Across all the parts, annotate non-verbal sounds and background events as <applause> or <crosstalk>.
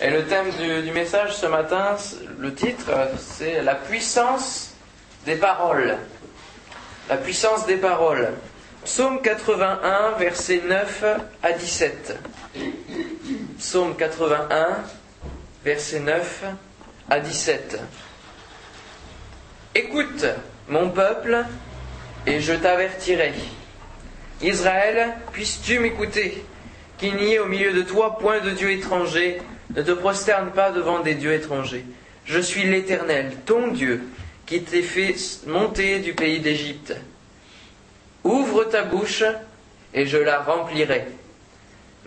Et le thème du, message ce matin, le titre, c'est la puissance des paroles. La puissance des paroles. Psaume 81, versets 9 à 17. Psaume 81, versets 9 à 17. Écoute, mon peuple, et je t'avertirai. Israël, puisses-tu m'écouter? Qu'il n'y ait au milieu de toi point de Dieu étranger, ne te prosterne pas devant des dieux étrangers. Je suis l'Éternel, ton Dieu, qui t'ai fait monter du pays d'Égypte. Ouvre ta bouche, et je la remplirai.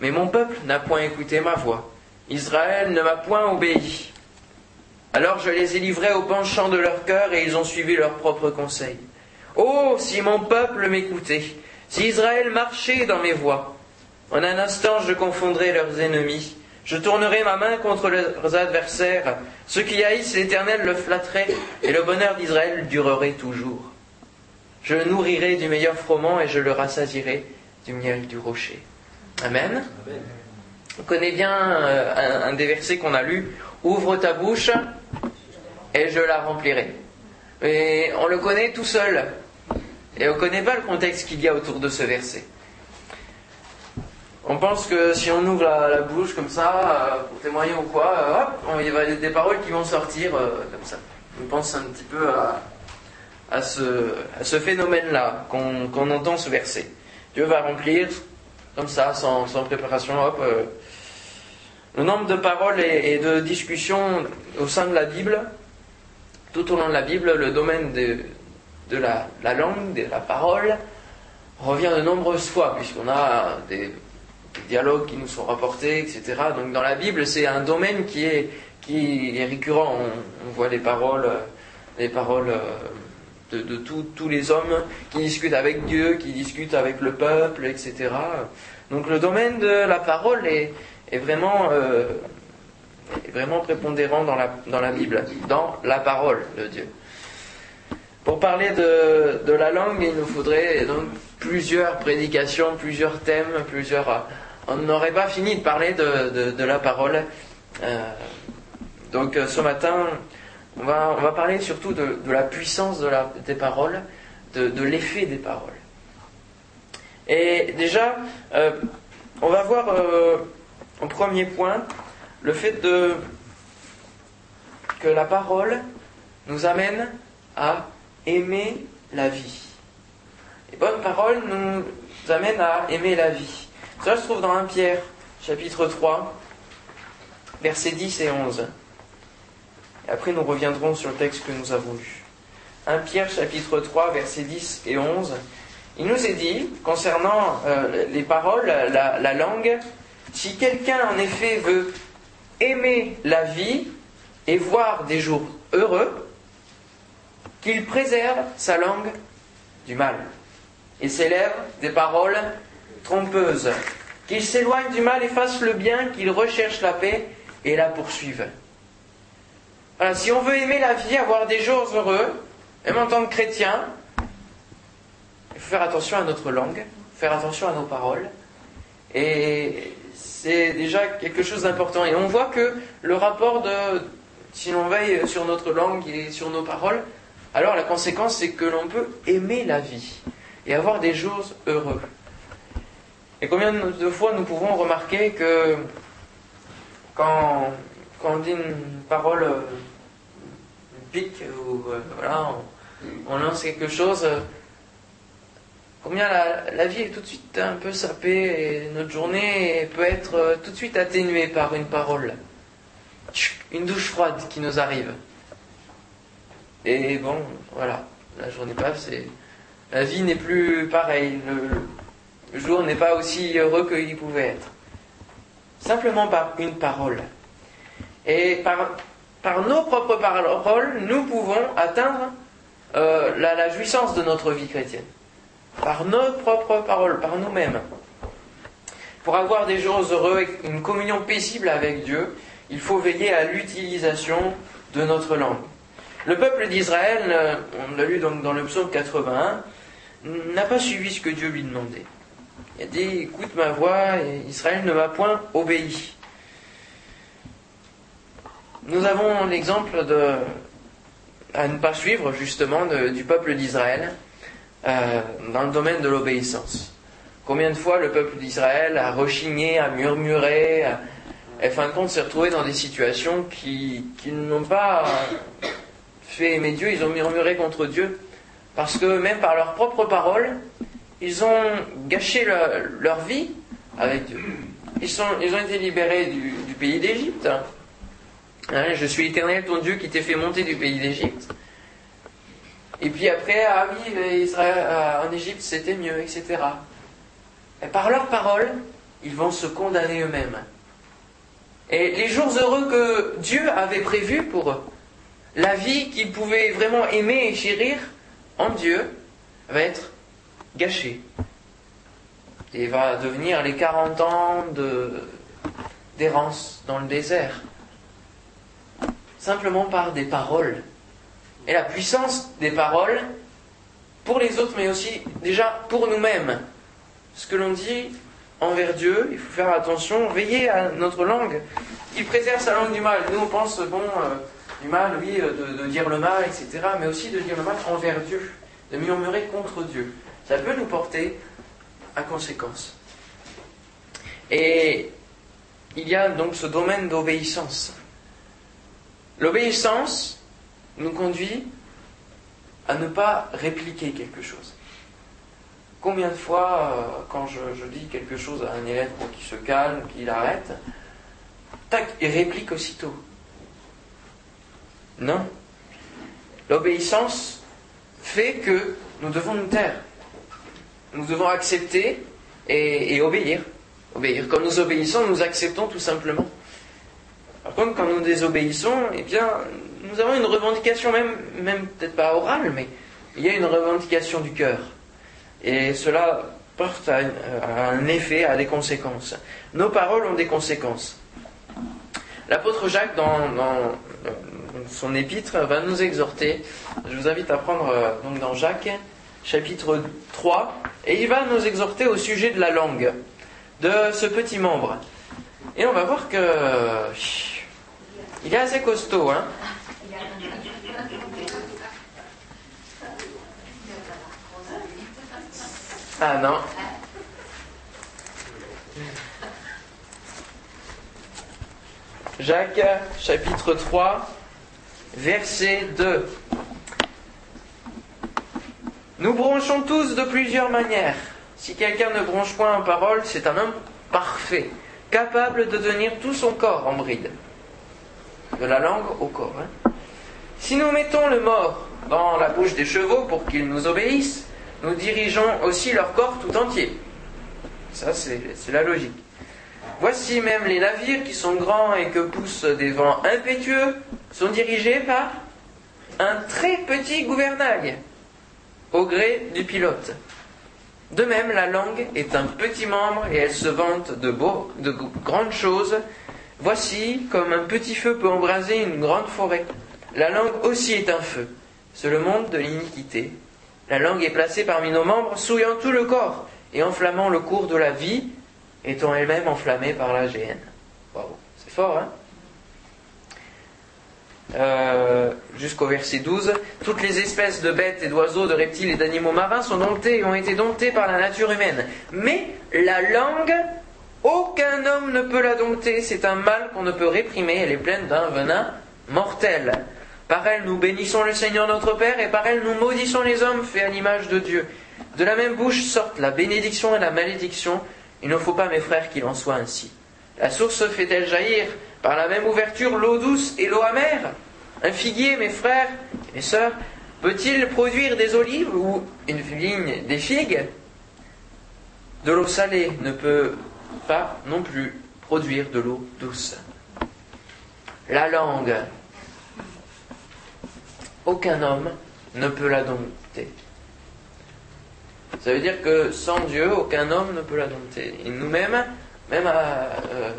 Mais mon peuple n'a point écouté ma voix. Israël ne m'a point obéi. Alors je les ai livrés au penchant de leur cœur, et ils ont suivi leurs propres conseils. Oh, si mon peuple m'écoutait, si Israël marchait dans mes voies, en un instant je confondrais leurs ennemis, je tournerai ma main contre leurs adversaires, ceux qui haïssent l'Éternel le flatteraient, et le bonheur d'Israël durerait toujours. Je le nourrirai du meilleur froment et je le rassasierai du miel du rocher. Amen. On connaît bien euh, un, des versets qu'on a lu. Ouvre ta bouche et je la remplirai. Mais on le connaît tout seul. Et on ne connaît pas le contexte qu'il y a autour de ce verset. On pense que si on ouvre la, bouche comme ça, euh, pour témoigner ou quoi, euh, hop, il y a des paroles qui vont sortir comme ça. On pense un petit peu à, ce, phénomène-là qu'on entend ce verset. Dieu va remplir comme ça, sans, préparation, hop. Euh, le nombre de paroles et, de discussions au sein de la Bible, tout au long de la Bible, le domaine de, de la, langue, de la parole, revient de nombreuses fois, puisqu'on a des, dialogues qui nous sont rapportés, etc. Donc dans la Bible, c'est un domaine qui est, qui est récurrent. On, voit les paroles, les paroles euh, de, tous les hommes qui discutent avec Dieu, qui discutent avec le peuple, etc. Donc le domaine de la parole est, vraiment, euh, vraiment prépondérant dans la, dans la Bible, dans la parole de Dieu. Pour parler de, la langue, il nous faudrait donc plusieurs prédications, plusieurs thèmes, plusieurs. On n'aurait pas fini de parler de, la parole. Euh, donc ce matin, on va, parler surtout de, la puissance des paroles, de, l'effet des paroles. Et déjà, euh, on va voir euh, en premier point le fait que la parole nous amène à aimer la vie. Les bonnes paroles nous amènent à aimer la vie. Ça se trouve dans 1 Pierre, chapitre 3, versets 10 et 11. Et après, nous reviendrons sur le texte que nous avons lu. 1 Pierre chapitre 3, versets 10 et 11. Il nous est dit, concernant euh, les paroles, la, la langue, si quelqu'un en effet veut aimer la vie et voir des jours heureux, qu'il préserve sa langue du mal et ses lèvres des paroles trompeuses, qu'il s'éloigne du mal et fasse le bien, qu'il recherche la paix et la poursuive si on veut aimer la vie, avoir des jours heureux, même en tant que chrétien, il faut faire attention à notre langue, faire attention à nos paroles. Et c'est déjà quelque chose d'important. Et on voit que le rapport de, si l'on veille sur notre langue et sur nos paroles, alors la conséquence c'est que l'on peut aimer la vie et avoir des jours heureux. Et combien de fois nous pouvons remarquer que quand on dit une parole euh, pique ou euh, voilà, on, lance quelque chose, euh, combien la, vie est tout de suite un peu sapée et notre journée peut être tout de suite atténuée par une parole, une douche froide qui nous arrive. Et bon, voilà, la journée passe et la vie n'est plus pareille. le jour n'est pas aussi heureux qu'il pouvait être. Simplement par une parole. Et par, nos propres paroles, nous pouvons atteindre euh, la, jouissance de notre vie chrétienne. Par nos propres paroles, par nous-mêmes. Pour avoir des jours heureux et une communion paisible avec Dieu, il faut veiller à l'utilisation de notre langue. Le peuple d'Israël, euh, on l'a lu donc dans le psaume 81, n'a pas suivi ce que Dieu lui demandait. Il a dit Écoute ma voix, et Israël ne m'a point obéi. nous avons l'exemple de à ne pas suivre justement du peuple d'Israël euh, dans le domaine de l'obéissance. Combien de fois le peuple d'Israël a rechigné, a murmuré, et fin de compte s'est retrouvé dans des situations qui, qui n'ont pas fait aimer Dieu, ils ont murmuré contre Dieu, parce que même par leurs propres paroles, ils ont gâché leur, vie avec Dieu. Ils, sont, ils ont été libérés du, pays d'Égypte. Hein, je suis l'Éternel, ton Dieu, qui t'ai fait monter du pays d'Égypte. Et puis après, ah oui, Israël, en Égypte, c'était mieux, etc. Et par leurs paroles, ils vont se condamner eux-mêmes. Et les jours heureux que Dieu avait prévus pour eux, la vie qu'ils pouvaient vraiment aimer et chérir en Dieu, va être gâchée. Et va devenir les 40 ans d'errance dans le désert. Simplement par des paroles. Et la puissance des paroles pour les autres, mais aussi déjà pour nous-mêmes. Ce que l'on dit envers Dieu, il faut faire attention, veiller à notre langue. Il préserve sa langue du mal. Nous, on pense, bon, euh, du mal, oui, euh, de, dire le mal, etc., mais aussi de dire le mal envers Dieu, de murmurer contre Dieu. Ça peut nous porter à conséquence. Et il y a donc ce domaine d'obéissance. L'obéissance nous conduit à ne pas répliquer quelque chose. Combien de fois, euh, quand je, dis quelque chose à un élève pour qu'il se calme, qu'il arrête, tac, il réplique aussitôt. Non. L'obéissance fait que nous devons nous taire. Nous devons accepter et, obéir. Obéir. Quand nous obéissons, nous acceptons tout simplement. Par contre, quand nous désobéissons, eh bien, nous avons une revendication, même, même peut-être pas orale, mais il y a une revendication du cœur. Et cela porte à, un effet, à des conséquences. Nos paroles ont des conséquences. L'apôtre Jacques, dans, son épître, va nous exhorter. Je vous invite à prendre euh, donc dans Jacques, chapitre 3, et il va nous exhorter au sujet de la langue, de ce petit membre. Et on va voir que il est assez costaud, hein. Ah non. Jacques chapitre 3, verset 2. Nous bronchons tous de plusieurs manières. Si quelqu'un ne bronche point en parole, c'est un homme parfait, capable de tenir tout son corps en bride. De la langue au corps. Hein. Si nous mettons le mort dans la bouche des chevaux pour qu'ils nous obéissent, nous dirigeons aussi leur corps tout entier. Ça, c'est la logique. Voici même les navires qui sont grands et que poussent des vents impétueux sont dirigés par un très petit gouvernail au gré du pilote. De même, la langue est un petit membre et elle se vante de, grandes choses. Voici comme un petit feu peut embraser une grande forêt. La langue aussi est un feu. C'est le monde de l'iniquité. La langue est placée parmi nos membres, souillant tout le corps et enflammant le cours de la vie, étant elle-même enflammée par la géhenne. Waouh, c'est fort, hein? Euh, Jusqu'au verset 12. Toutes les espèces de bêtes et d'oiseaux, de reptiles et d'animaux marins sont domptées et ont été domptées par la nature humaine. Mais la langue, aucun homme ne peut la dompter. C'est un mal qu'on ne peut réprimer. Elle est pleine d'un venin mortel. Par elle, nous bénissons le Seigneur notre Père, et par elle, nous maudissons les hommes faits à l'image de Dieu. De la même bouche sortent la bénédiction et la malédiction. Il ne faut pas, mes frères, qu'il en soit ainsi. La source fait-elle jaillir par la même ouverture l'eau douce et l'eau amère? Un figuier, mes frères et mes sœurs, peut-il produire des olives ou une vigne des figues? De l'eau salée ne peut pas non plus produire de l'eau douce. La langue aucun homme ne peut la dompter. Ça veut dire que sans Dieu, aucun homme ne peut la dompter. Et nous-mêmes, même euh,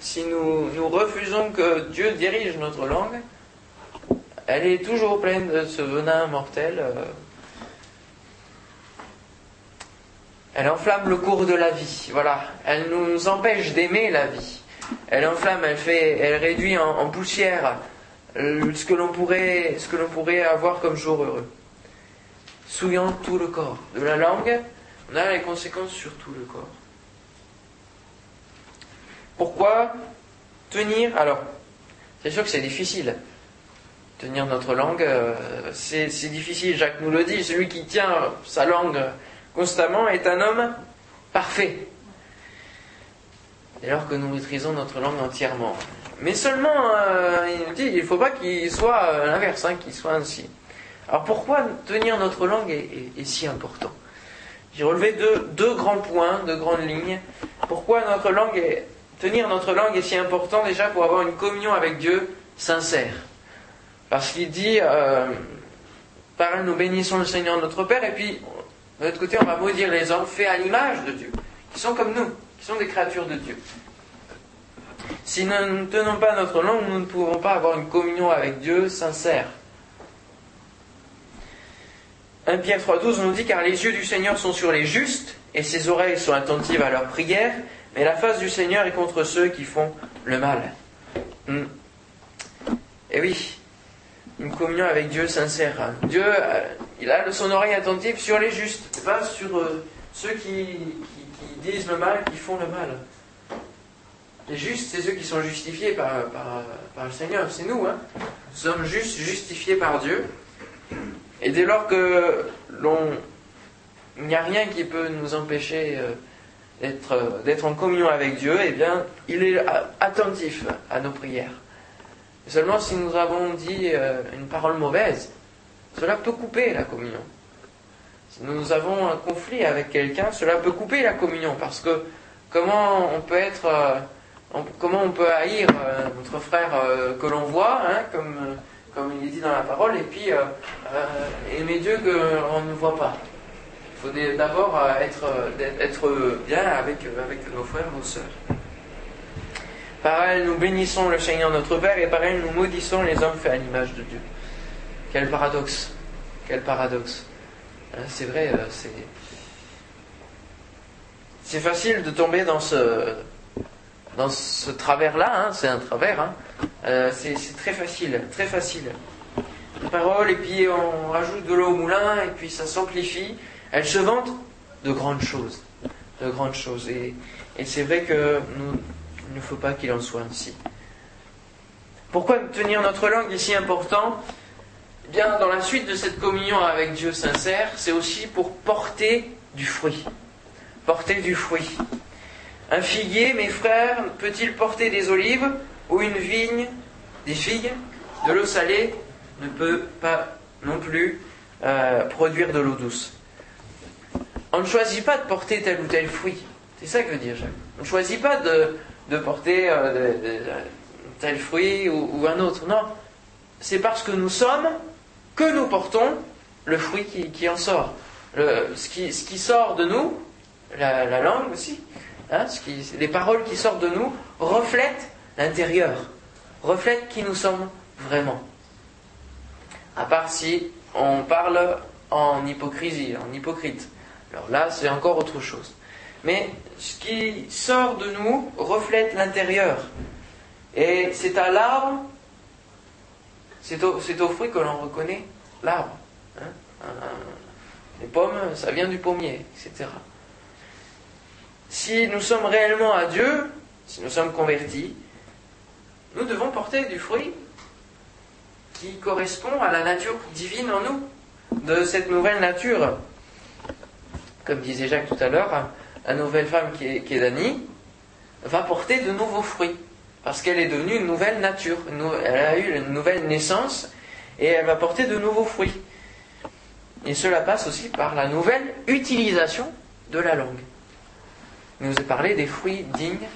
si nous, refusons que Dieu dirige notre langue, elle est toujours pleine de ce venin mortel. Euh. elle enflamme le cours de la vie. Voilà. Elle nous empêche d'aimer la vie. Elle enflamme, elle fait, elle réduit en, poussière ce que l'on pourrait avoir comme jour heureux. Souillant tout le corps. De la langue, on a les conséquences sur tout le corps. Pourquoi tenir Alors, c'est sûr que c'est difficile. Tenir notre langue, euh, c'est difficile. Jacques nous le dit. Celui qui tient sa langue constamment est un homme parfait. Dès lors que nous maîtrisons notre langue entièrement. Mais seulement, euh, il dit, il ne faut pas qu'il soit euh, l'inverse, hein, qu'il soit ainsi. Alors pourquoi tenir notre langue est, si important? J'ai relevé deux, deux, grands points, deux grandes lignes. Pourquoi notre langue est, tenir notre langue est si important déjà pour avoir une communion avec Dieu sincère. Parce qu'il dit, euh, par nous bénissons le Seigneur notre Père, et puis de l'autre côté on va maudire les hommes faits à l'image de Dieu, qui sont comme nous, qui sont des créatures de Dieu. Si nous ne tenons pas notre langue, nous ne pouvons pas avoir une communion avec Dieu sincère. 1 Pierre 3.12 nous dit car les yeux du Seigneur sont sur les justes et ses oreilles sont attentives à leurs prières mais la face du Seigneur est contre ceux qui font le mal. Hmm. Et oui, une communion avec Dieu sincère. Dieu, euh, il a son oreille attentive sur les justes, pas sur euh, ceux qui, disent le mal, qui font le mal. Les justes, c'est ceux qui sont justifiés par, par, le Seigneur, c'est nous. Hein. Nous sommes juste justifiés par Dieu. Et dès lors que l'on. Il n'y a rien qui peut nous empêcher. Euh, d'être en communion avec Dieu, eh bien, il est attentif à nos prières. Seulement si nous avons dit euh, une parole mauvaise, cela peut couper la communion. Si nous avons un conflit avec quelqu'un, cela peut couper la communion, parce que comment on peut être, euh, comment on peut haïr euh, notre frère que l'on voit, hein, comme, il est dit dans la parole, et puis aimer Dieu que l'on ne voit pas faut d'abord euh, être, euh, être bien avec, euh, avec nos frères, nos sœurs. Par elle, nous bénissons le Seigneur notre Père et par elle, nous maudissons les hommes faits à l'image de Dieu. Quel paradoxe. Quel paradoxe. Hein, c'est vrai, c'est. C'est facile de tomber dans ce, dans ce travers-là, hein, c'est un travers, hein. c'est très facile, très facile. Une parole, et puis on rajoute de l'eau au moulin, et puis ça s'amplifie, elle se vante de grandes choses. De grandes choses. Et, c'est vrai que nous, ne faut pas qu'il en soit ainsi. Pourquoi tenir notre langue est si important? Eh Bien, dans la suite de cette communion avec Dieu sincère, c'est aussi pour porter du fruit. Porter du fruit. Un figuier, mes frères, peut-il porter des olives ou une vigne, des figues? De l'eau salée ne peut pas non plus euh, produire de l'eau douce. On ne choisit pas de porter tel ou tel fruit. C'est ça que veut dire Jacques. On ne choisit pas de, porter euh, tel fruit ou, un autre. Non. C'est parce que nous sommes que nous portons le fruit qui, en sort. ce, qui, sort de nous, la, langue aussi, hein, les paroles qui sortent de nous reflètent l'intérieur, reflètent qui nous sommes vraiment. À part si on parle en hypocrisie, en hypocrite. Alors là, c'est encore autre chose. Mais ce qui sort de nous reflète l'intérieur. Et c'est à l'arbre, c'est au, fruit que l'on reconnaît l'arbre. Hein. les pommes, ça vient du pommier, etc. Si nous sommes réellement à Dieu, si nous sommes convertis, nous devons porter du fruit qui correspond à la nature divine en nous, de cette nouvelle nature comme disait Jacques tout à l'heure, la nouvelle femme qui est, qui Dani va porter de nouveaux fruits. Parce qu'elle est devenue une nouvelle nature. Elle a eu une nouvelle naissance et elle va porter de nouveaux fruits. Et cela passe aussi par la nouvelle utilisation de la langue. Il nous a parlé des fruits dignes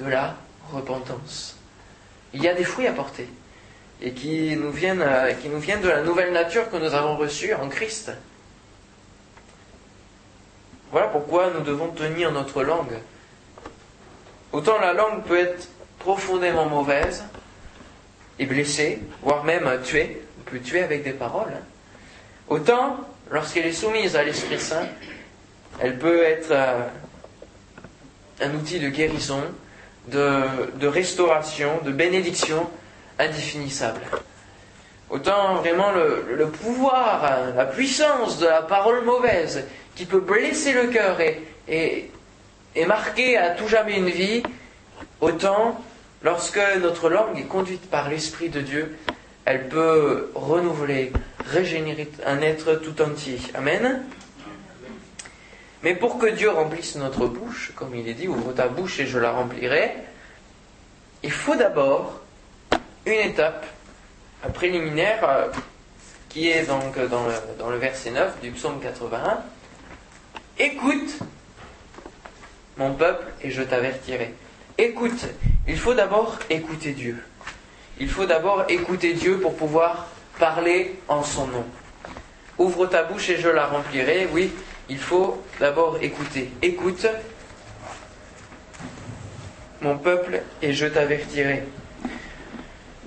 de la repentance. Il y a des fruits à porter et qui nous viennent, euh, qui nous viennent de la nouvelle nature que nous avons reçue en Christ. Voilà pourquoi nous devons tenir notre langue. Autant la langue peut être profondément mauvaise et blessée, voire même tuée, on peut tuer avec des paroles. Hein. Autant, lorsqu'elle est soumise à l'Esprit Saint, elle peut être euh, un outil de guérison, de, restauration, de bénédiction indéfinissable. Autant vraiment le, pouvoir, la puissance de la parole mauvaise qui peut blesser le cœur et, et, et marquer à tout jamais une vie, autant lorsque notre langue est conduite par l'Esprit de Dieu, elle peut renouveler, régénérer un être tout entier. Amen. Mais pour que Dieu remplisse notre bouche, comme il est dit, ouvre ta bouche et je la remplirai, il faut d'abord une étape préliminaire euh, qui est donc dans le, dans le verset 9 du psaume 81. Écoute, mon peuple, et je t'avertirai. Écoute, il faut d'abord écouter Dieu. Il faut d'abord écouter Dieu pour pouvoir parler en son nom. Ouvre ta bouche et je la remplirai. Oui, il faut d'abord écouter. Écoute, mon peuple, et je t'avertirai.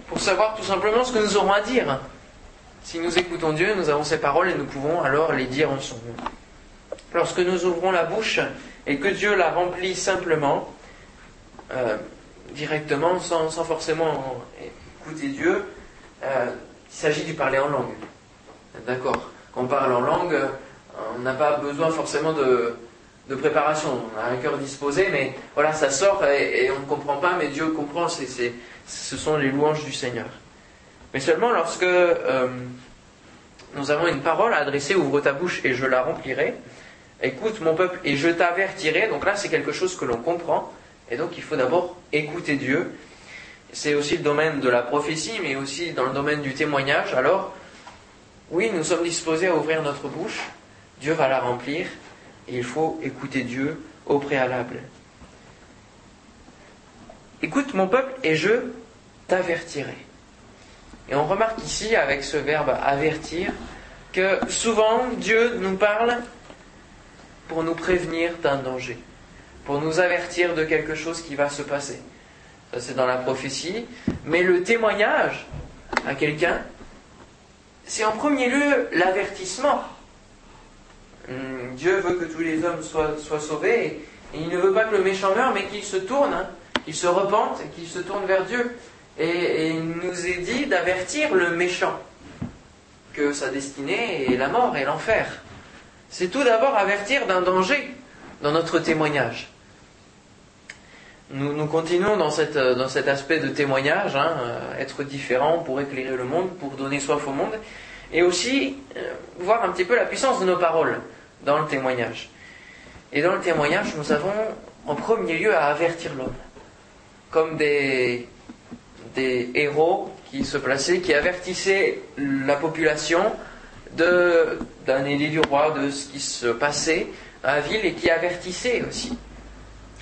Pour savoir tout simplement ce que nous aurons à dire. Si nous écoutons Dieu, nous avons ses paroles et nous pouvons alors les dire en son nom. Lorsque nous ouvrons la bouche et que Dieu la remplit simplement, euh, directement, sans, forcément écouter Dieu, euh, il s'agit du parler en langue. D'accord Quand on parle en langue, on n'a pas besoin forcément de, préparation. On a un cœur disposé, mais voilà, ça sort et, on ne comprend pas, mais Dieu comprend. ce sont les louanges du Seigneur. Mais seulement lorsque euh, nous avons une parole à adresser, ouvre ta bouche et je la remplirai. Écoute mon peuple et je t'avertirai. Donc là, c'est quelque chose que l'on comprend. Et donc, il faut d'abord écouter Dieu. C'est aussi le domaine de la prophétie, mais aussi dans le domaine du témoignage. Alors, oui, nous sommes disposés à ouvrir notre bouche, Dieu va la remplir et il faut écouter Dieu au préalable. Écoute mon peuple et je t'avertirai. Et on remarque ici, avec ce verbe avertir, que souvent Dieu nous parle pour nous prévenir d'un danger, pour nous avertir de quelque chose qui va se passer. Ça c'est dans la prophétie. Mais le témoignage à quelqu'un, c'est en premier lieu l'avertissement. Hum, Dieu veut que tous les hommes soient, sauvés et, il ne veut pas que le méchant meure, mais qu'il se tourne, hein, qu'il se repente et qu'il se tourne vers Dieu. Et, il nous est dit d'avertir le méchant que sa destinée est la mort et l'enfer. C'est tout d'abord avertir d'un danger dans notre témoignage. Nous, continuons dans, dans, cet aspect de témoignage, hein, euh, être différent pour éclairer le monde, pour donner soif au monde et aussi euh, voir un petit peu la puissance de nos paroles dans le témoignage. Et dans le témoignage, nous avons en premier lieu à avertir l'homme, comme des, des héros qui se plaçaient, qui avertissaient la population d'un édit du roi, de ce qui se passait à la ville, et qui avertissaient aussi,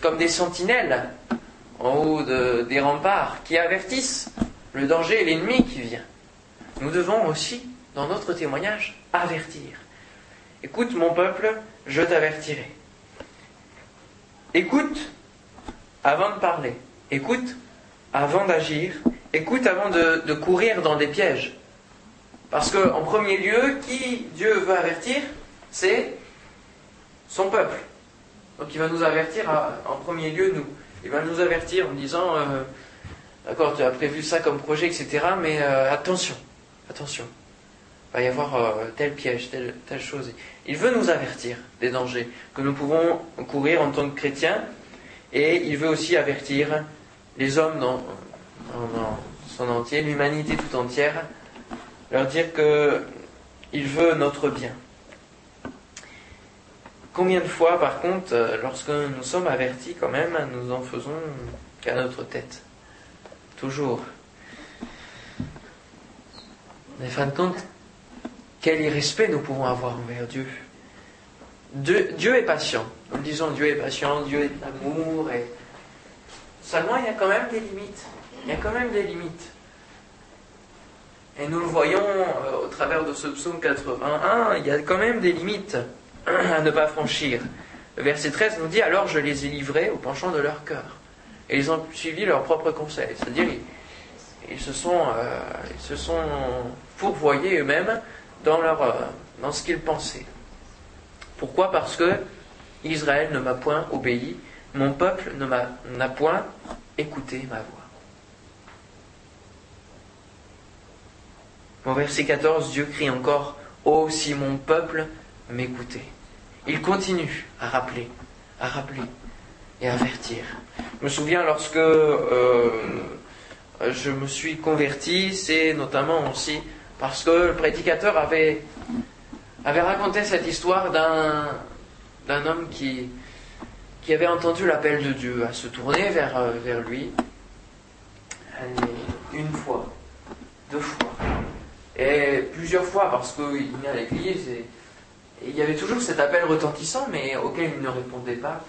comme des sentinelles en haut des remparts, qui avertissent le danger et l'ennemi qui vient. Nous devons aussi dans notre témoignage, avertir. Écoute mon peuple, je t'avertirai. Écoute avant de parler. Écoute avant d'agir. Écoute avant de, courir dans des pièges. Parce que, en premier lieu, qui Dieu veut avertir, c'est son peuple. Donc il va nous avertir en premier lieu, nous. Il va nous avertir en disant, euh, d'accord, tu as prévu ça comme projet, etc., mais euh, attention, attention va y avoir euh, tel piège, telle, telle chose. Il veut nous avertir des dangers que nous pouvons courir en tant que chrétiens et il veut aussi avertir les hommes dans, son entier, l'humanité tout entière, leur dire que il veut notre bien. Combien de fois, par contre, euh, lorsque nous sommes avertis quand même, nous en faisons qu'à notre tête? Toujours. Mais fin de compte, quel irrespect nous pouvons avoir envers Dieu. Dieu est patient. Nous disons Dieu est patient, Dieu est amour. Et... Seulement, il y a quand même des limites. Il y a quand même des limites. Et nous le voyons euh, au travers de ce psaume 81, il y a quand même des limites <clears throat> à ne pas franchir. Le verset 13 nous dit Alors je les ai livrés au penchant de leur cœur. Et ils ont suivi leur propre conseil. C'est-à-dire, ils, se sont, euh, ils se sont fourvoyés eux-mêmes dans, leur, euh, dans ce qu'ils pensaient. Pourquoi? Parce que Israël ne m'a point obéi, mon peuple ne m'a point écoutez ma voix. Au verset 14, Dieu crie encore Oh, si mon peuple m'écoutait. Il continue à rappeler, à rappeler et à avertir. Je me souviens lorsque euh, je me suis converti, c'est notamment aussi parce que le prédicateur avait, raconté cette histoire d'un, homme qui, avait entendu l'appel de Dieu à se tourner vers, euh, vers lui. Une fois, deux fois, et plusieurs fois parce qu'il venait à l'église il y avait toujours cet appel retentissant mais auquel il ne répondait pas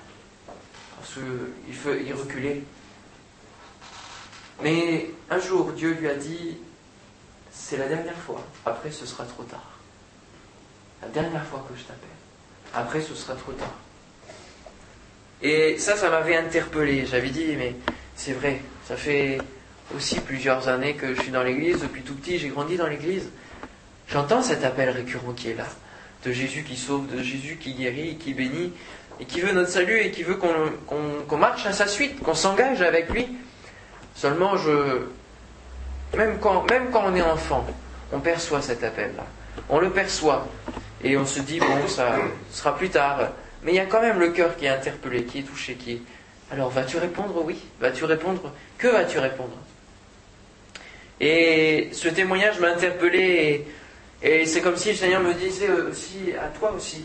parce qu'il il reculait. Mais un jour, Dieu lui a dit, c'est la dernière fois, après ce sera trop tard. La dernière fois que je t'appelle, après ce sera trop tard. Et ça, ça m'avait interpellé. J'avais dit, mais c'est vrai, ça fait aussi plusieurs années que je suis dans l'église. Depuis tout petit, j'ai grandi dans l'église. J'entends cet appel récurrent qui est là, de Jésus qui sauve, de Jésus qui guérit, qui bénit, et qui veut notre salut, et qui veut qu'on marche à sa suite, qu'on s'engage avec lui. Seulement, je, même quand, même quand on est enfant, on perçoit cet appel-là. On le perçoit. Et on se dit, bon, ça sera plus tard. Mais il y a quand même le cœur qui est interpellé, qui est touché, qui est... Alors, vas-tu répondre? Oui Vas-tu répondre? Que vas-tu répondre? Et ce témoignage m'a interpellé et, c'est comme si le Seigneur me disait aussi, à toi aussi,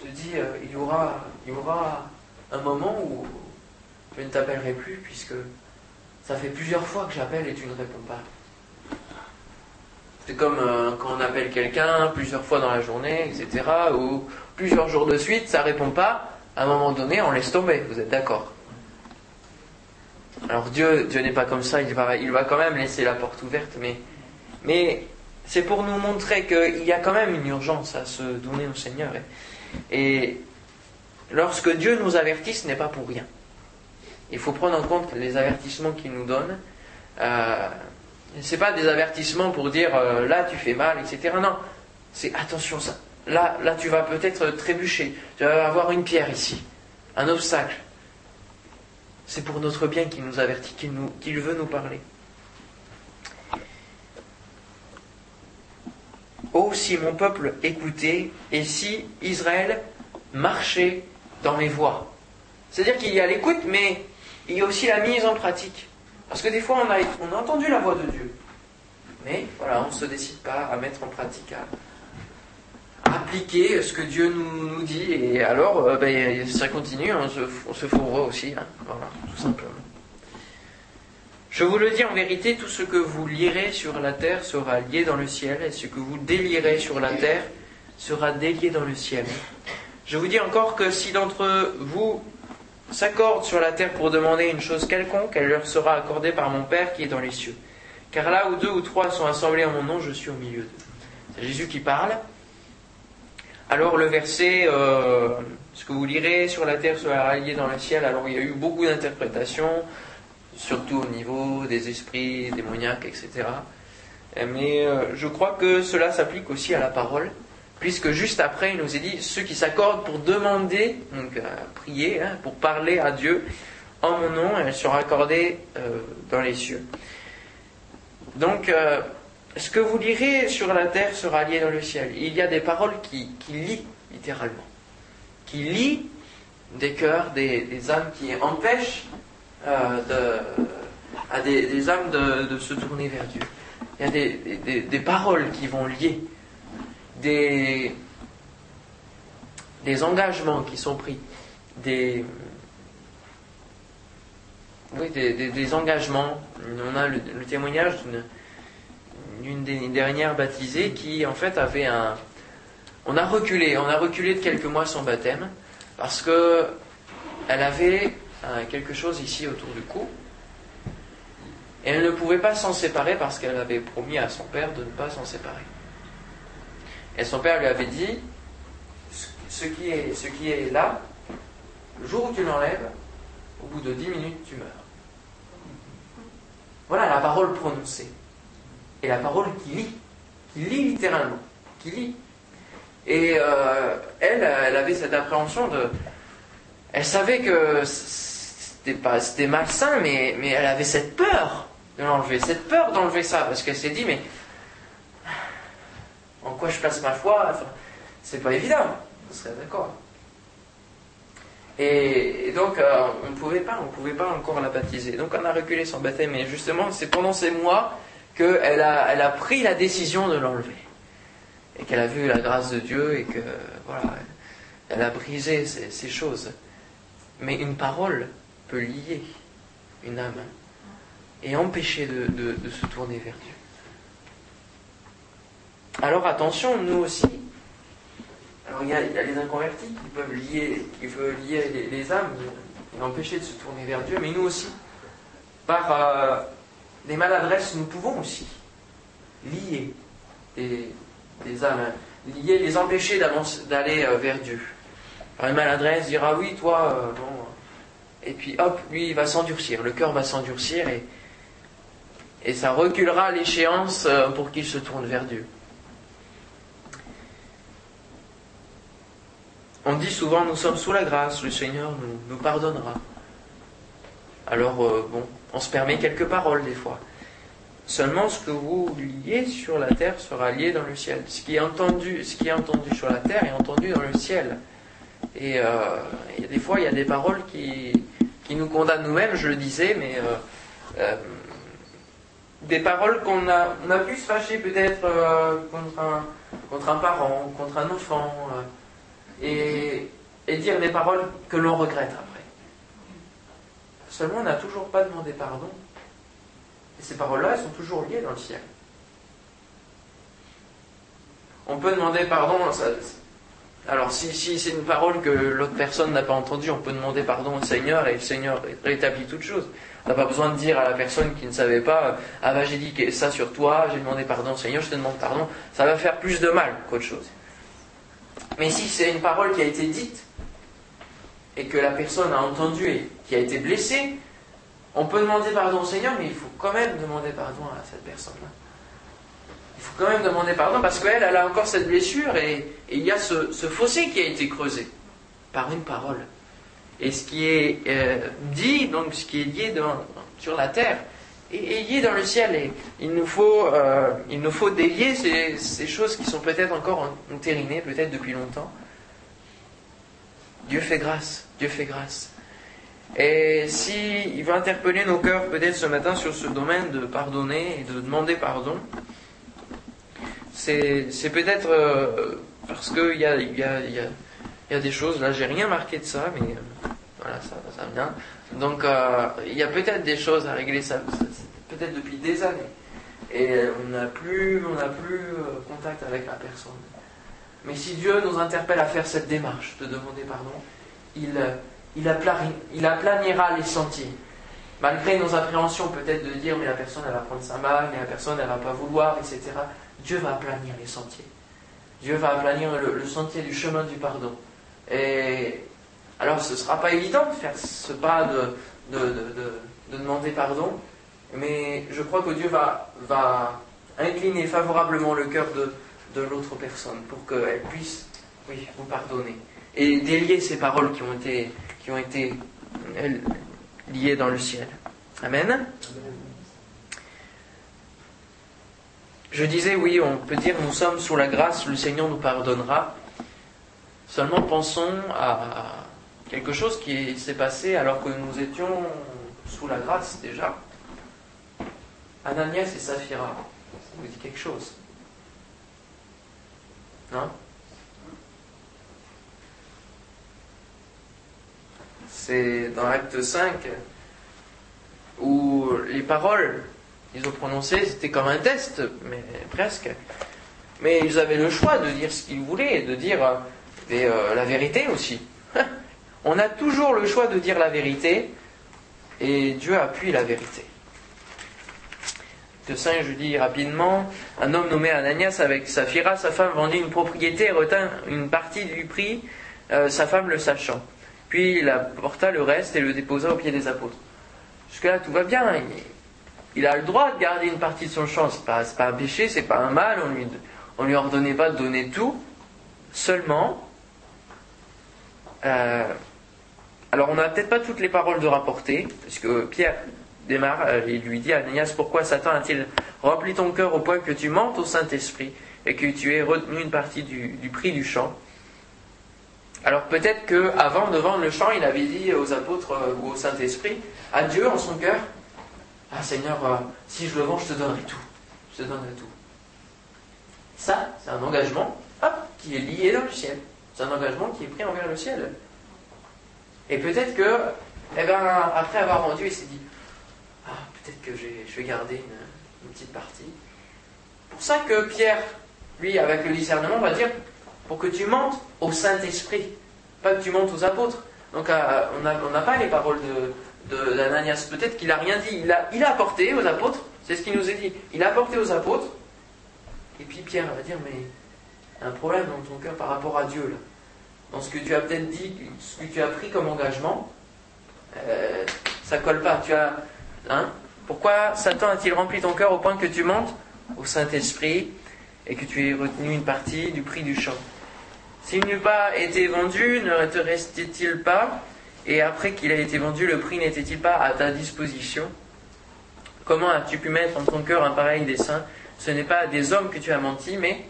te dis, il, y aura, il y aura un moment où je ne t'appellerai plus puisque ça fait plusieurs fois que j'appelle et tu ne réponds pas. C'est comme euh, quand on appelle quelqu'un plusieurs fois dans la journée, etc., ou plusieurs jours de suite, ça ne répond pas. À un moment donné, on laisse tomber. Vous êtes d'accord? Alors Dieu, Dieu n'est pas comme ça. Il va, quand même laisser la porte ouverte, mais, mais c'est pour nous montrer qu'il y a quand même une urgence à se donner au Seigneur. Et, lorsque Dieu nous avertit, ce n'est pas pour rien. Il faut prendre en compte les avertissements qu'il nous donne. Euh, ce n'est pas des avertissements pour dire euh, là tu fais mal, etc. Non, c'est attention ça. Là, là tu vas peut-être trébucher. Tu vas avoir une pierre ici, un obstacle. C'est pour notre bien qu'il nous avertit, qu'il, veut nous parler. Oh, si mon peuple écoutait, et si Israël marchait dans mes voies. C'est-à-dire qu'il y a l'écoute, mais il y a aussi la mise en pratique. Parce que des fois, on a, entendu la voix de Dieu. Mais voilà, on ne se décide pas à mettre en pratique, appliquer ce que Dieu nous, nous dit. Et alors, euh, ben, ça continue, on se, on se fourra aussi. Hein. voilà, tout simplement. Je vous le dis en vérité, tout ce que vous lirez sur la terre sera lié dans le ciel, et ce que vous délierez sur la terre sera délié dans le ciel. Je vous dis encore que si d'entre vous s'accordent sur la terre pour demander une chose quelconque, elle leur sera accordée par mon Père qui est dans les cieux. Car là où deux ou trois sont assemblés en mon nom, je suis au milieu d'eux. C'est Jésus qui parle. Alors le verset, euh, ce que vous lirez sur la terre sera lié dans le ciel, alors il y a eu beaucoup d'interprétations surtout au niveau des esprits démoniaques, etc. Mais euh, je crois que cela s'applique aussi à la parole, puisque juste après, il nous est dit, ceux qui s'accordent pour demander, donc prier, hein, pour parler à Dieu, en mon nom, elle sera accordée euh, dans les cieux. Donc, ce que vous lirez sur la terre sera lié dans le ciel. Il y a des paroles qui, qui lient, littéralement, qui lient des cœurs, des, des âmes, qui empêchent euh, à des, âmes de, se tourner vers Dieu. Il y a des, des, paroles qui vont lier, des, des engagements qui sont pris, des, oui, des, engagements. On a le, témoignage d'une des dernières baptisées qui, en fait, avait un. On a reculé, on a reculé de quelques mois son baptême parce que elle avait quelque chose ici autour du cou. Et elle ne pouvait pas s'en séparer parce qu'elle avait promis à son père de ne pas s'en séparer. Et son père lui avait dit, ce qui est, ce qui est là, le jour où tu l'enlèves, au bout de dix minutes, tu meurs. Voilà la parole prononcée. Et la parole qui lit, qui lit littéralement, qui lit. Et euh, elle, elle avait cette appréhension de... Elle savait que c'était pas, c'était malsain, mais, mais elle avait cette peur de l'enlever, cette peur d'enlever ça, parce qu'elle s'est dit, mais en quoi je place ma foi? Enfin, C'est pas évident, vous serez d'accord. Et, donc, euh, on ne pouvait pas, on pouvait pas encore la baptiser. Donc, on a reculé son baptême, mais justement, c'est pendant ces mois qu'elle a, elle a pris la décision de l'enlever. Et qu'elle a vu la grâce de Dieu et que, voilà, elle a brisé ces, choses. Mais une parole peut lier une âme et empêcher de, se tourner vers Dieu. Alors attention, nous aussi, alors il y, a, les inconvertis qui peuvent lier, qui peuvent lier les, âmes et empêcher de se tourner vers Dieu, mais nous aussi, par euh, des maladresses, nous pouvons aussi lier des, âmes, lier, les empêcher d'aller euh, vers Dieu. Une maladresse, dire ah oui, toi, euh, bon. Et puis hop, lui, il va s'endurcir, le cœur va s'endurcir et, ça reculera l'échéance pour qu'il se tourne vers Dieu. On dit souvent nous sommes sous la grâce, le Seigneur nous, pardonnera. Alors, euh, bon, on se permet quelques paroles des fois. Seulement ce que vous liez sur la terre sera lié dans le ciel. Ce qui est entendu, sur la terre est entendu dans le ciel. Et euh, des fois, il y a des paroles qui, nous condamnent nous-mêmes, je le disais, mais euh, des paroles qu'on a, on a pu se fâcher peut-être contre, un, contre un parent, contre un enfant et, dire des paroles que l'on regrette après. Seulement, on n'a toujours pas demandé pardon. Et ces paroles-là, elles sont toujours liées dans le ciel. On peut demander pardon. alors, si, c'est une parole que l'autre personne n'a pas entendue, on peut demander pardon au Seigneur et le Seigneur rétablit toute chose. On n'a pas besoin de dire à la personne qui ne savait pas Ah bah j'ai dit ça sur toi, j'ai demandé pardon au Seigneur, je te demande pardon. Ça va faire plus de mal qu'autre chose. Mais si c'est une parole qui a été dite et que la personne a entendu et qui a été blessée, on peut demander pardon au Seigneur, mais il faut quand même demander pardon à cette personne-là. Il faut quand même demander pardon parce qu'elle, elle a encore cette blessure et, il y a ce, fossé qui a été creusé par une parole. Et ce qui est euh, dit, donc ce qui est lié sur la terre, et, lié dans le ciel. Et il nous faut, euh, il nous faut délier ces, choses qui sont peut-être encore entérinées, peut-être depuis longtemps. Dieu fait grâce, Dieu fait grâce. Et si il va interpeller nos cœurs peut-être ce matin sur ce domaine de pardonner et de demander pardon, c'est, peut-être euh, parce qu'il y a, y, a, y a, des choses, là j'ai rien marqué de ça, mais euh, voilà, ça, ça vient. Donc il y a peut-être des choses à régler, ça, peut-être depuis des années. Et on n'a plus, on plus euh, contact avec la personne. Mais si Dieu nous interpelle à faire cette démarche de demander pardon, il, il, il aplanira les sentiers. Malgré nos appréhensions peut-être de dire mais la personne elle va prendre sa main, mais la personne elle va pas vouloir, etc. Dieu va aplanir les sentiers. Dieu va aplanir le, sentier du chemin du pardon. Et alors ce ne sera pas évident de faire ce pas de, de demander pardon, mais je crois que Dieu va, va incliner favorablement le cœur de, de l'autre personne pour qu'elle puisse oui, vous pardonner. Et délier ces paroles qui ont été, qui ont été liées dans le ciel. Amen. Je disais, oui, on peut dire nous sommes sous la grâce, le Seigneur nous pardonnera. Seulement pensons à quelque chose qui s'est passé alors que nous étions sous la grâce déjà. Ananias et Saphira, ça vous dit quelque chose? Non? C'est dans l'acte 5 où les paroles qu'ils ont prononcées, c'était comme un test, mais presque. Mais ils avaient le choix de dire ce qu'ils voulaient et de dire euh, euh, la vérité aussi. <laughs> On a toujours le choix de dire la vérité et Dieu appuie la vérité de 5, je dis rapidement, un homme nommé Ananias avec Saphira, sa femme vendit une propriété et retint une partie du prix, euh, sa femme le sachant. Puis il apporta le reste et le déposa au pied des apôtres. Jusque-là, tout va bien. Il, a le droit de garder une partie de son champ. Ce n'est pas, un péché, c'est pas un mal. On lui, on lui ordonnait pas de donner tout. Seulement, euh, Alors on n'a peut-être pas toutes les paroles de rapporter, parce que Pierre démarre et lui dit Ananias, pourquoi Satan a-t-il rempli ton cœur au point que tu mentes au Saint-Esprit et que tu aies retenu une partie du prix du champ? Alors peut-être qu'avant de vendre le champ, il avait dit aux apôtres ou au Saint-Esprit, à Dieu en son cœur, ah Seigneur, si je le vends, je te donnerai tout. Je te donnerai tout. Ça, c'est un engagement qui est lié dans le ciel. C'est un engagement qui est pris envers le ciel. Et peut-être que, eh ben, après avoir vendu, il s'est dit Ah, peut-être que je vais garder une, petite partie. Pour ça que Pierre, lui, avec le discernement, va dire Pour que tu mentes au Saint-Esprit, pas que tu mentes aux apôtres. Donc, euh, on n'a pas les paroles d'Ananias. De, peut-être qu'il n'a rien dit. Il a, apporté aux apôtres, c'est ce qu'il nous a dit. Il a apporté aux apôtres. Et puis Pierre va dire Mais un problème dans ton cœur par rapport à Dieu, là. Dans ce que tu as peut-être dit, ce que tu as pris comme engagement, euh, ça colle pas. Tu as, hein? Pourquoi Satan a-t-il rempli ton cœur au point que tu montes au Saint-Esprit et que tu aies retenu une partie du prix du champ? S'il n'eût pas été vendu, ne te restait-il pas? Et après qu'il a été vendu, le prix n'était-il pas à ta disposition? Comment as-tu pu mettre en ton cœur un pareil dessein? Ce n'est pas à des hommes que tu as menti, mais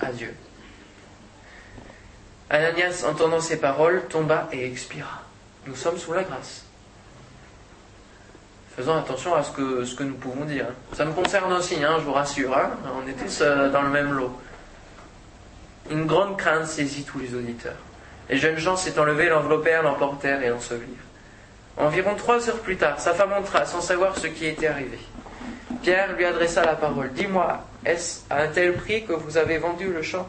à Dieu. Ananias, entendant ces paroles, tomba et expira. Nous sommes sous la grâce. Faisons attention à ce que, nous pouvons dire. Ça me concerne aussi, hein, je vous rassure. Hein. On est tous euh, dans le même lot. Une grande crainte saisit tous les auditeurs. Les jeunes gens s'étant levés, l'enveloppèrent, l'emportèrent et l'ensevelirent. Environ trois heures plus tard, sa femme entra sans savoir ce qui était arrivé. Pierre lui adressa la parole. Dis-moi, est-ce à un tel prix que vous avez vendu le champ?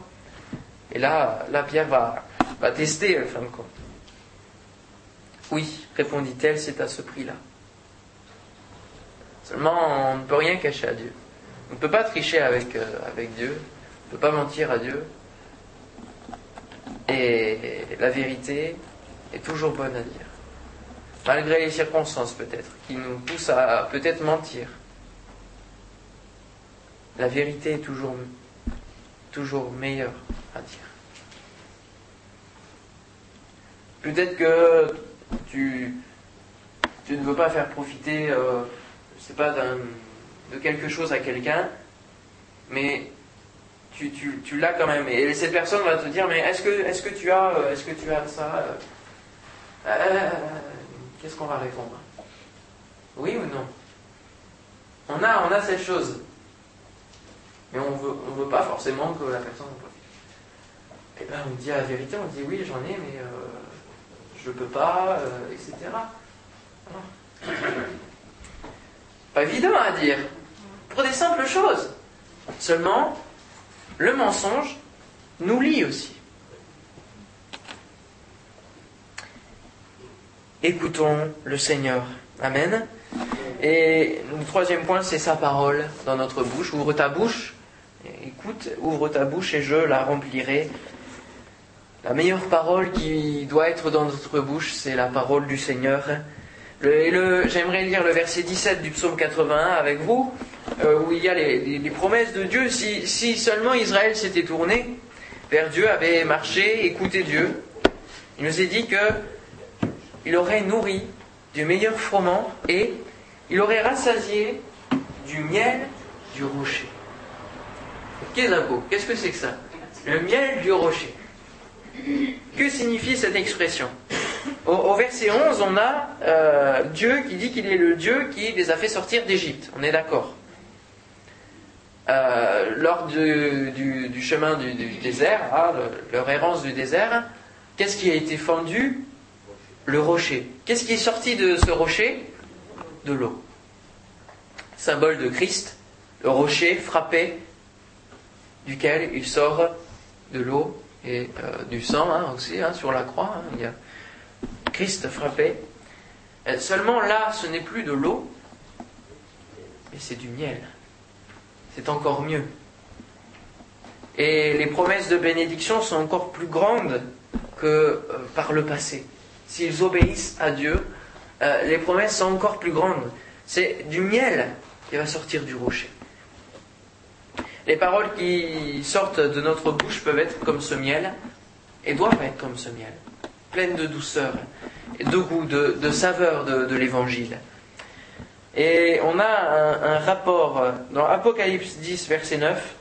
Et là, Pierre va, va tester, fin de compte. Oui, répondit-elle, c'est à ce prix-là. Seulement, on ne peut rien cacher à Dieu. On ne peut pas tricher avec, euh, avec Dieu. On ne peut pas mentir à Dieu. Et la vérité est toujours bonne à dire. Malgré les circonstances peut-être, qui nous poussent à peut-être mentir la vérité est toujours, toujours meilleure à dire. Peut-être que tu, tu, ne veux pas faire profiter, euh, sais pas, de quelque chose à quelqu'un, mais tu, tu, tu l'as quand même. Et cette personne va te dire, mais est-ce que, est que tu as, euh, est-ce que tu as ça euh, Qu'est-ce qu'on va répondre? Oui ou non? On a, on a cette chose. Mais on veut, ne veut pas forcément que la personne en profite. Eh bien, on dit la vérité, on dit oui, j'en ai, mais euh, je peux pas, euh, etc. Pas évident à dire. Pour des simples choses. Seulement, le mensonge nous lie aussi. Écoutons le Seigneur. Amen. Et le troisième point, c'est sa parole dans notre bouche. Ouvre ta bouche Écoute, ouvre ta bouche et je la remplirai. La meilleure parole qui doit être dans notre bouche, c'est la parole du Seigneur. J'aimerais lire le verset 17 du psaume 81 avec vous, euh, où il y a les, promesses de Dieu. Si, seulement Israël s'était tourné vers Dieu, avait marché, écouté Dieu, il nous est dit que il aurait nourri du meilleur froment et il aurait rassasié du miel du rocher. Qu'est-ce que c'est que ça? Le miel du rocher. Que signifie cette expression? Au, verset 11, on a euh, Dieu qui dit qu'il est le Dieu qui les a fait sortir d'Égypte. On est d'accord? Euh, Lors du, chemin du, désert, hein, leur errance du désert, qu'est-ce qui a été fendu? Le rocher. Qu'est-ce qui est sorti de ce rocher? De l'eau. Symbole de Christ, le rocher frappé duquel il sort de l'eau et euh, du sang hein, aussi hein, sur la croix. Christ frappé. seulement là, ce n'est plus de l'eau, mais c'est du miel. C'est encore mieux. Et les promesses de bénédiction sont encore plus grandes que euh, par le passé. S'ils obéissent à Dieu, euh, les promesses sont encore plus grandes. C'est du miel qui va sortir du rocher. Les paroles qui sortent de notre bouche peuvent être comme ce miel et doivent être comme ce miel. pleine de douceur, de goût, de, saveur de, l'évangile. Et on a un, rapport dans Apocalypse 10, verset 9.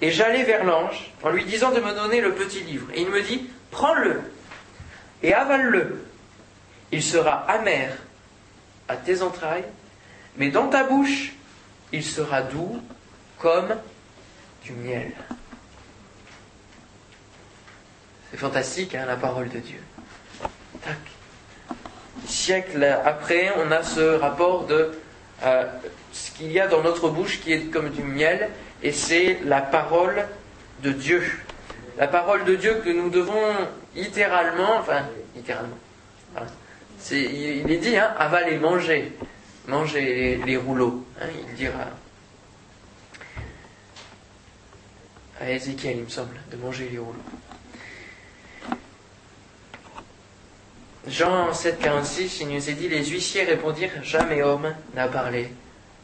Et j'allais vers l'ange en lui disant de me donner le petit livre. Et il me dit, prends-le et avale-le. Il sera amer à tes entrailles, mais dans ta bouche, il sera doux comme du miel. C'est fantastique, hein, la parole de Dieu. Tac. Siècle après, on a ce rapport de euh, ce qu'il y a dans notre bouche qui est comme du miel, et c'est la parole de Dieu. La parole de Dieu que nous devons littéralement, enfin, littéralement, il est dit, hein, avaler, manger, manger les, rouleaux, hein, il dira à Ézéchiel, il me semble, de manger les rouleaux. Jean 7,46, il nous est dit Les huissiers répondirent Jamais homme n'a parlé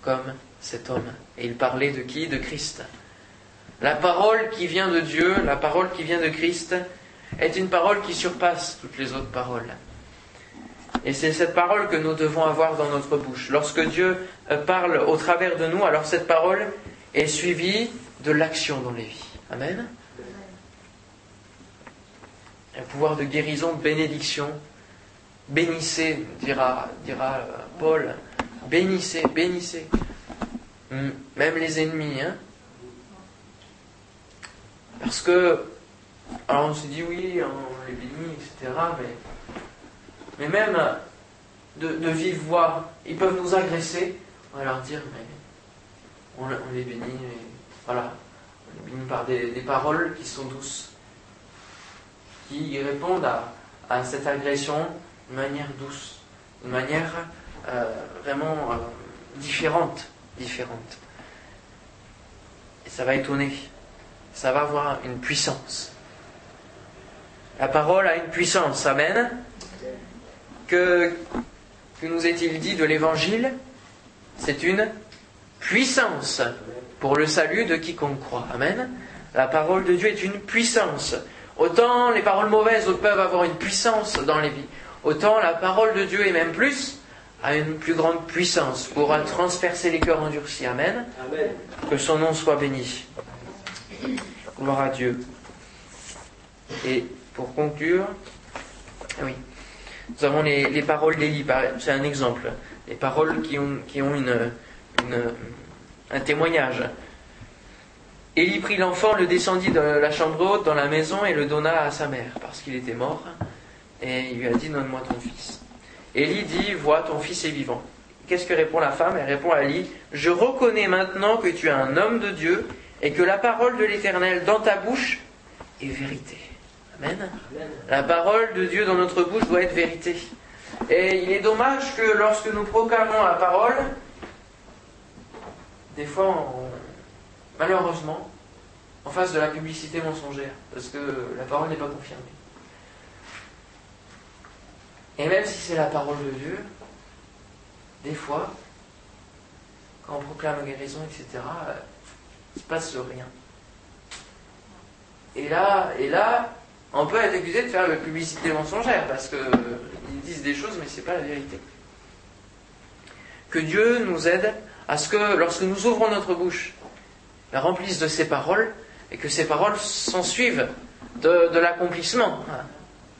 comme cet homme. Et il parlait de qui? De Christ. La parole qui vient de Dieu, la parole qui vient de Christ, est une parole qui surpasse toutes les autres paroles. Et c'est cette parole que nous devons avoir dans notre bouche. Lorsque Dieu euh, parle au travers de nous, alors cette parole est suivie de l'action dans les vies. Amen. Un pouvoir de guérison, de bénédiction. Bénissez, dira, dira euh, Paul. Bénissez, bénissez. Hmm, même les ennemis. Hein. Parce que, alors on se dit oui, on les bénit, etc. Mais même de, de vive voix, ils peuvent nous agresser, on va leur dire, mais on, les bénit, voilà, on les bénit par des, paroles qui sont douces, qui répondent à, cette agression de manière douce, de manière euh, vraiment euh, différente, différente. Et ça va étonner, ça va avoir une puissance. La parole a une puissance, amen. Que, que nous est-il dit de l'Évangile? C'est une puissance pour le salut de quiconque croit. Amen. La parole de Dieu est une puissance. Autant les paroles mauvaises peuvent avoir une puissance dans les vies, autant la parole de Dieu, et même plus, a une plus grande puissance pour transpercer les cœurs endurcis. Amen. Amen. Que son nom soit béni. Gloire à Dieu. Et pour conclure, oui. Nous avons les, paroles d'Élie, c'est un exemple. Les paroles qui ont, qui ont une, un témoignage. Élie prit l'enfant, le descendit de la chambre haute dans la maison et le donna à sa mère, parce qu'il était mort. Et il lui a dit Donne-moi ton fils. Élie dit Vois, ton fils est vivant. Qu'est-ce que répond la femme? Elle répond à Élie Je reconnais maintenant que tu es un homme de Dieu et que la parole de l'Éternel dans ta bouche est vérité. Amen. La parole de Dieu dans notre bouche doit être vérité. Et il est dommage que lorsque nous proclamons la parole, des fois, malheureusement, on fasse de la publicité mensongère, parce que la parole n'est pas confirmée. Et même si c'est la parole de Dieu, des fois, quand on proclame la guérison, etc., il ne se passe rien. Et là, et là, on peut être accusé de faire la publicité mensongère parce qu'ils disent des choses mais ce n'est pas la vérité. Que Dieu nous aide à ce que lorsque nous ouvrons notre bouche, la remplisse de ses paroles et que ces paroles s'en suivent de, l'accomplissement, hein,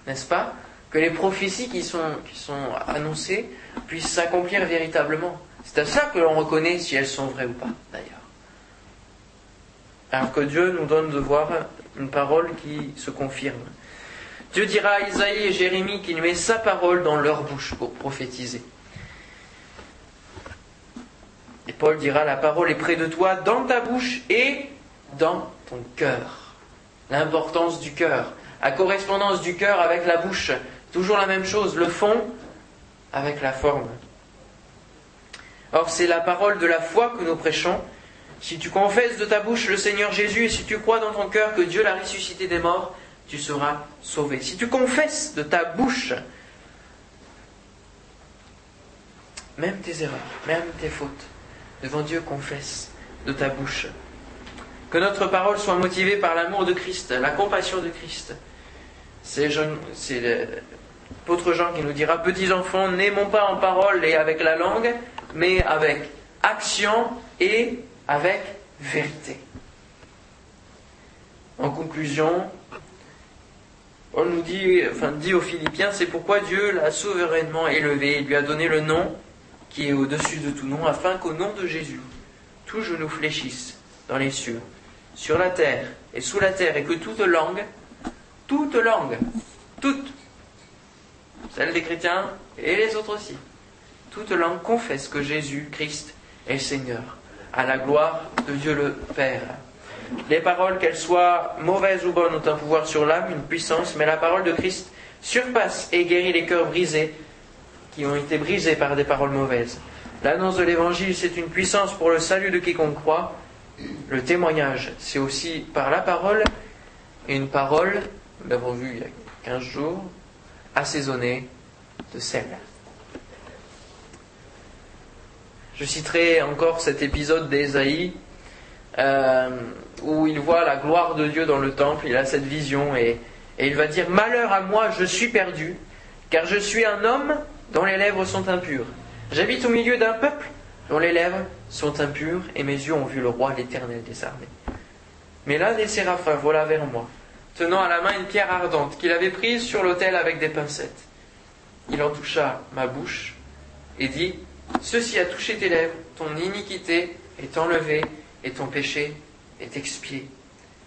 n'est-ce pas? Que les prophéties qui sont, annoncées puissent s'accomplir véritablement. C'est à ça que l'on reconnaît si elles sont vraies ou pas, d'ailleurs. Alors que Dieu nous donne de voir une parole qui se confirme. Dieu dira à Isaïe et Jérémie qu'il met sa parole dans leur bouche pour prophétiser. Et Paul dira, la parole est près de toi, dans ta bouche et dans ton cœur. L'importance du cœur, la correspondance du cœur avec la bouche, toujours la même chose, le fond avec la forme. Or, c'est la parole de la foi que nous prêchons, si tu confesses de ta bouche le Seigneur Jésus et si tu crois dans ton cœur que Dieu l'a ressuscité des morts, tu seras sauvé. Si tu confesses de ta bouche même tes erreurs, même tes fautes, devant Dieu, confesse de ta bouche. Que notre parole soit motivée par l'amour de Christ, la compassion de Christ. C'est l'apôtre Jean qui nous dira, petits enfants, n'aimons pas en parole et avec la langue, mais avec action et avec vérité. En conclusion, on nous dit, enfin, dit aux Philippiens, c'est pourquoi Dieu l'a souverainement élevé, il lui a donné le nom qui est au-dessus de tout nom, afin qu'au nom de Jésus, tout genou fléchisse dans les cieux, sur la terre et sous la terre, et que toute langue, toute langue, toute, celle des chrétiens et les autres aussi, toute langue confesse que Jésus-Christ est Seigneur, à la gloire de Dieu le Père. Les paroles, qu'elles soient mauvaises ou bonnes, ont un pouvoir sur l'âme, une puissance, mais la parole de Christ surpasse et guérit les cœurs brisés qui ont été brisés par des paroles mauvaises. L'annonce de l'Évangile, c'est une puissance pour le salut de quiconque croit. Le témoignage, c'est aussi par la parole, et une parole, nous l'avons vu il y a 15 jours, assaisonnée de sel. Je citerai encore cet épisode d'Ésaïe euh, où il voit la gloire de Dieu dans le temple, il a cette vision et, et il va dire Malheur à moi, je suis perdu, car je suis un homme dont les lèvres sont impures. J'habite au milieu d'un peuple dont les lèvres sont impures, et mes yeux ont vu le roi, l'éternel des armées. Mais l'un des séraphins vola vers moi, tenant à la main une pierre ardente qu'il avait prise sur l'autel avec des pincettes. Il en toucha ma bouche et dit Ceci a touché tes lèvres, ton iniquité est enlevée et ton péché est expié.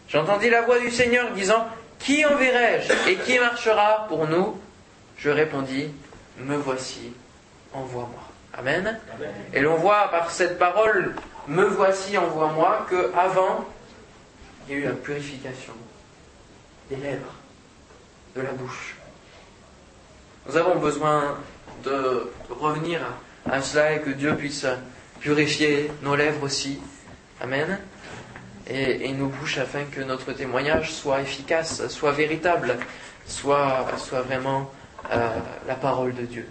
J'entendis la voix du Seigneur disant Qui enverrai-je et qui marchera pour nous? Je répondis Me voici, envoie-moi. Amen. Et l'on voit par cette parole Me voici, envoie-moi que avant il y a eu la purification des lèvres, de la bouche. Nous avons besoin de revenir à cela et que Dieu puisse purifier nos lèvres aussi. Amen. Et, nos bouches afin que notre témoignage soit efficace, soit véritable, soit, soit vraiment euh, la parole de Dieu.